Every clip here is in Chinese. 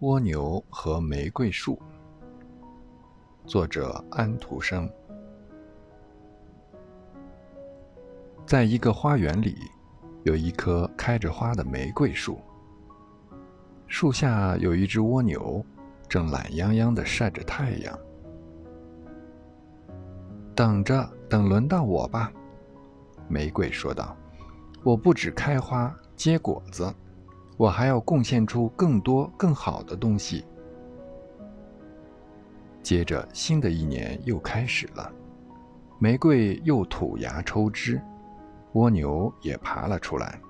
蜗牛和玫瑰树，作者安徒生。在一个花园里，有一棵开着花的玫瑰树，树下有一只蜗牛，正懒洋洋地晒着太阳。等着，等轮到我吧，玫瑰说道：“我不止开花结果子。”我还要贡献出更多更好的东西。接着，新的一年又开始了，玫瑰又吐芽抽枝，蜗牛也爬了出来。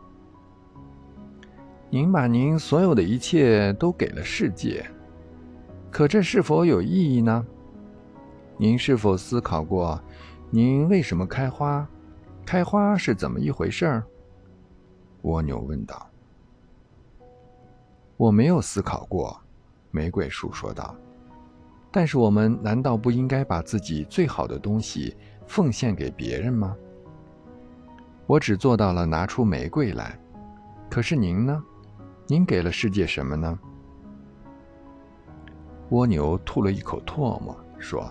您把您所有的一切都给了世界，可这是否有意义呢？您是否思考过，您为什么开花？开花是怎么一回事儿？蜗牛问道。我没有思考过，玫瑰树说道。但是我们难道不应该把自己最好的东西奉献给别人吗？我只做到了拿出玫瑰来，可是您呢？您给了世界什么呢？蜗牛吐了一口唾沫，说：“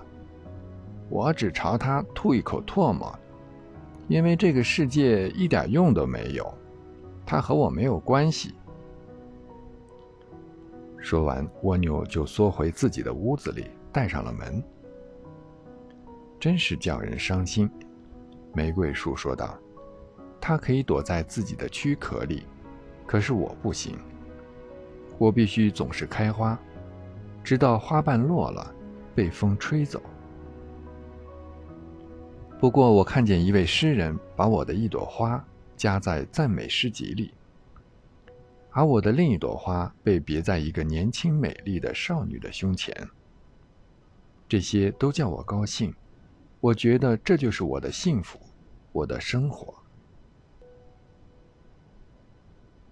我只朝它吐一口唾沫，因为这个世界一点用都没有，它和我没有关系。”说完，蜗牛就缩回自己的屋子里，带上了门。真是叫人伤心，玫瑰树说道：“它可以躲在自己的躯壳里，可是我不行。我必须总是开花，直到花瓣落了，被风吹走。不过，我看见一位诗人把我的一朵花夹在赞美诗集里。”而我的另一朵花被别在一个年轻美丽的少女的胸前。这些都叫我高兴，我觉得这就是我的幸福，我的生活。